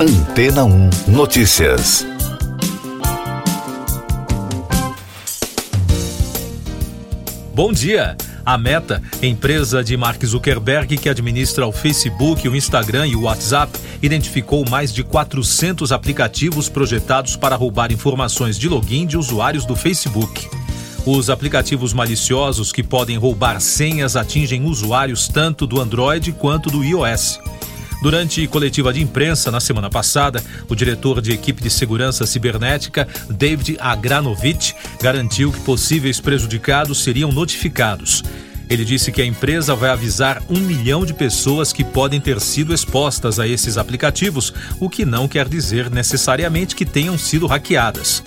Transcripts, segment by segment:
Antena 1 Notícias. Bom dia. A Meta, empresa de Mark Zuckerberg que administra o Facebook, o Instagram e o WhatsApp, identificou mais de 400 aplicativos projetados para roubar informações de login de usuários do Facebook. Os aplicativos maliciosos que podem roubar senhas atingem usuários tanto do Android quanto do iOS. Durante coletiva de imprensa na semana passada, o diretor de equipe de segurança cibernética, David Agranovich, garantiu que possíveis prejudicados seriam notificados. Ele disse que a empresa vai avisar um milhão de pessoas que podem ter sido expostas a esses aplicativos, o que não quer dizer necessariamente que tenham sido hackeadas.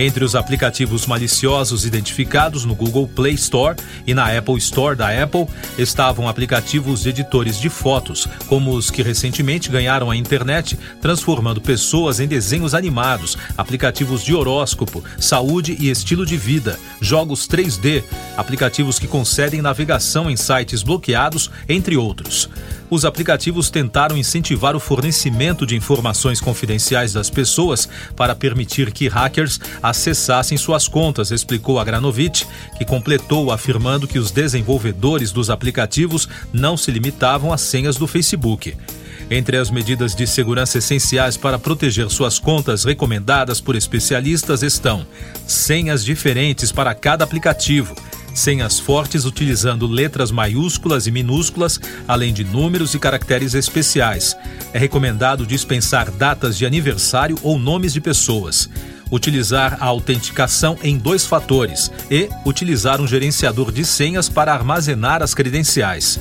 Entre os aplicativos maliciosos identificados no Google Play Store e na Apple Store da Apple estavam aplicativos de editores de fotos, como os que recentemente ganharam a internet, transformando pessoas em desenhos animados, aplicativos de horóscopo, saúde e estilo de vida, jogos 3D, aplicativos que concedem navegação em sites bloqueados, entre outros. Os aplicativos tentaram incentivar o fornecimento de informações confidenciais das pessoas para permitir que hackers acessassem suas contas, explicou Agranovich, que completou afirmando que os desenvolvedores dos aplicativos não se limitavam às senhas do Facebook. Entre as medidas de segurança essenciais para proteger suas contas recomendadas por especialistas estão senhas diferentes para cada aplicativo, senhas fortes utilizando letras maiúsculas e minúsculas, além de números e caracteres especiais. É recomendado dispensar datas de aniversário ou nomes de pessoas utilizar a autenticação em dois fatores e utilizar um gerenciador de senhas para armazenar as credenciais.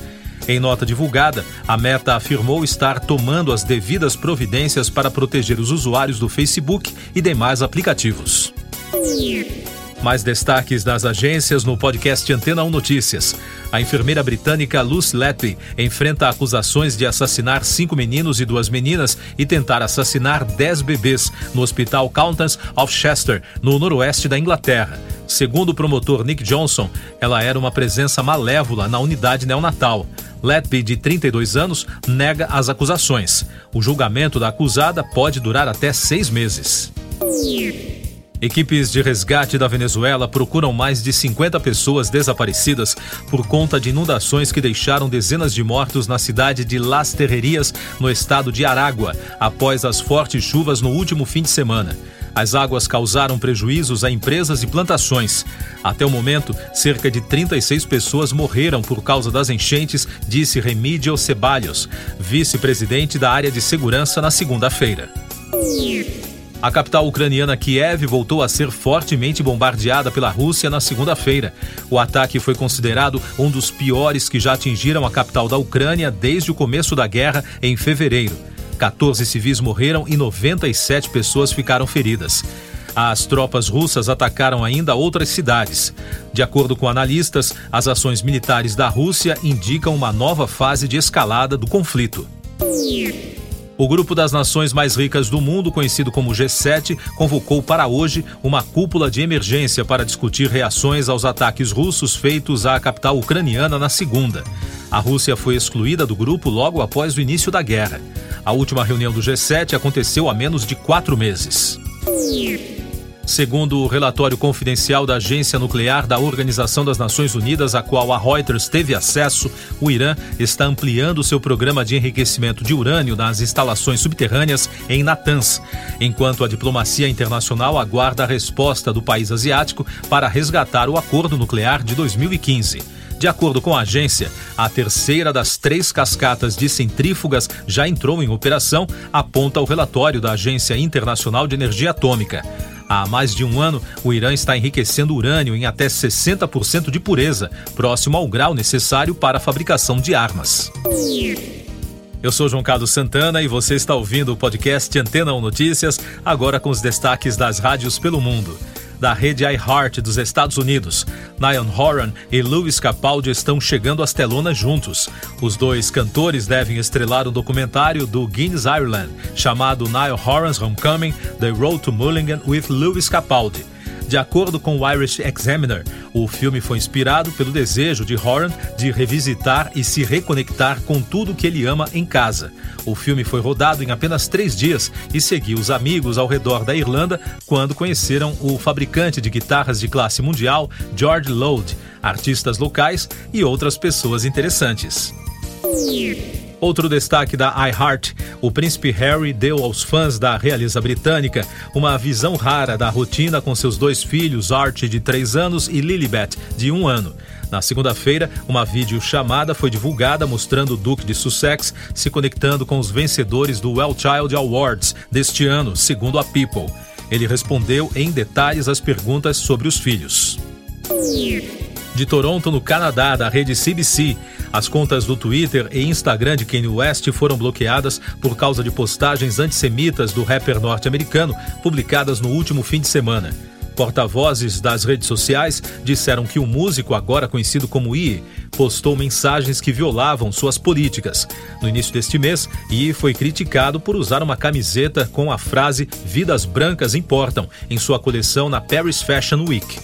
Em nota divulgada, a Meta afirmou estar tomando as devidas providências para proteger os usuários do Facebook e demais aplicativos. Mais destaques das agências no podcast Antena 1 Notícias. A enfermeira britânica Lucy Letby enfrenta acusações de assassinar cinco meninos e duas meninas e tentar assassinar dez bebês no Hospital Countess of Chester, no noroeste da Inglaterra. Segundo o promotor Nick Johnson, ela era uma presença malévola na unidade neonatal. Letby, de 32 anos, nega as acusações. O julgamento da acusada pode durar até seis meses. Equipes de resgate da Venezuela procuram mais de 50 pessoas desaparecidas por conta de inundações que deixaram dezenas de mortos na cidade de Las Terrerias, no estado de Aragua, após as fortes chuvas no último fim de semana. As águas causaram prejuízos a empresas e plantações. Até o momento, cerca de 36 pessoas morreram por causa das enchentes, disse Remídio Ceballos, vice-presidente da área de segurança, na segunda-feira. A capital ucraniana Kiev voltou a ser fortemente bombardeada pela Rússia na segunda-feira. O ataque foi considerado um dos piores que já atingiram a capital da Ucrânia desde o começo da guerra em fevereiro. 14 civis morreram e 97 pessoas ficaram feridas. As tropas russas atacaram ainda outras cidades. De acordo com analistas, as ações militares da Rússia indicam uma nova fase de escalada do conflito. O grupo das nações mais ricas do mundo, conhecido como G7, convocou para hoje uma cúpula de emergência para discutir reações aos ataques russos feitos à capital ucraniana na segunda. A Rússia foi excluída do grupo logo após o início da guerra. A última reunião do G7 aconteceu há menos de quatro meses. Segundo o relatório confidencial da Agência Nuclear da Organização das Nações Unidas, a qual a Reuters teve acesso, o Irã está ampliando seu programa de enriquecimento de urânio nas instalações subterrâneas em Natanz, enquanto a diplomacia internacional aguarda a resposta do país asiático para resgatar o acordo nuclear de 2015. De acordo com a agência, a terceira das três cascatas de centrífugas já entrou em operação, aponta o relatório da Agência Internacional de Energia Atômica. Há mais de um ano, o Irã está enriquecendo urânio em até 60% de pureza, próximo ao grau necessário para a fabricação de armas. Eu sou João Carlos Santana e você está ouvindo o podcast Antena 1 Notícias, agora com os destaques das rádios pelo mundo da rede iHeart dos Estados Unidos. Niall Horan e Lewis Capaldi estão chegando às telonas juntos. Os dois cantores devem estrelar o documentário do Guinness Ireland, chamado Niall Horan's Homecoming: The Road to Mulligan with Lewis Capaldi. De acordo com o Irish Examiner, o filme foi inspirado pelo desejo de Horan de revisitar e se reconectar com tudo que ele ama em casa. O filme foi rodado em apenas três dias e seguiu os amigos ao redor da Irlanda quando conheceram o fabricante de guitarras de classe mundial George Lode, artistas locais e outras pessoas interessantes. Outro destaque da iHeart, o príncipe Harry deu aos fãs da realeza britânica uma visão rara da rotina com seus dois filhos, Archie de 3 anos e Lilibet de 1 ano. Na segunda-feira, uma videochamada foi divulgada mostrando o Duque de Sussex se conectando com os vencedores do Well Child Awards deste ano, segundo a People. Ele respondeu em detalhes as perguntas sobre os filhos. De Toronto, no Canadá, da rede CBC, as contas do Twitter e Instagram de Kanye West foram bloqueadas por causa de postagens antissemitas do rapper norte-americano publicadas no último fim de semana. Porta-vozes das redes sociais disseram que o músico, agora conhecido como Ie, postou mensagens que violavam suas políticas. No início deste mês, Ie foi criticado por usar uma camiseta com a frase Vidas Brancas Importam em sua coleção na Paris Fashion Week.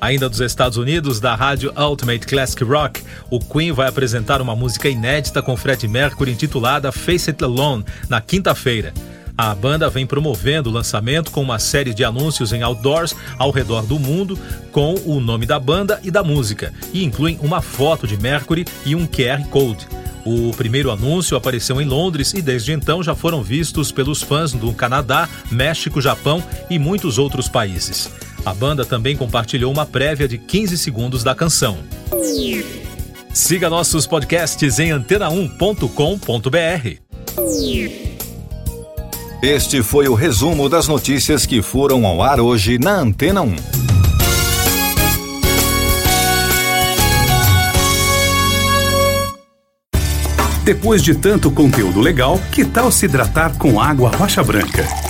Ainda dos Estados Unidos, da rádio Ultimate Classic Rock, o Queen vai apresentar uma música inédita com Fred Mercury intitulada Face It Alone na quinta-feira. A banda vem promovendo o lançamento com uma série de anúncios em outdoors ao redor do mundo com o nome da banda e da música, e incluem uma foto de Mercury e um QR Code. O primeiro anúncio apareceu em Londres e desde então já foram vistos pelos fãs do Canadá, México, Japão e muitos outros países. A banda também compartilhou uma prévia de 15 segundos da canção. Siga nossos podcasts em antena1.com.br. Este foi o resumo das notícias que foram ao ar hoje na Antena 1. Depois de tanto conteúdo legal, que tal se hidratar com água rocha branca?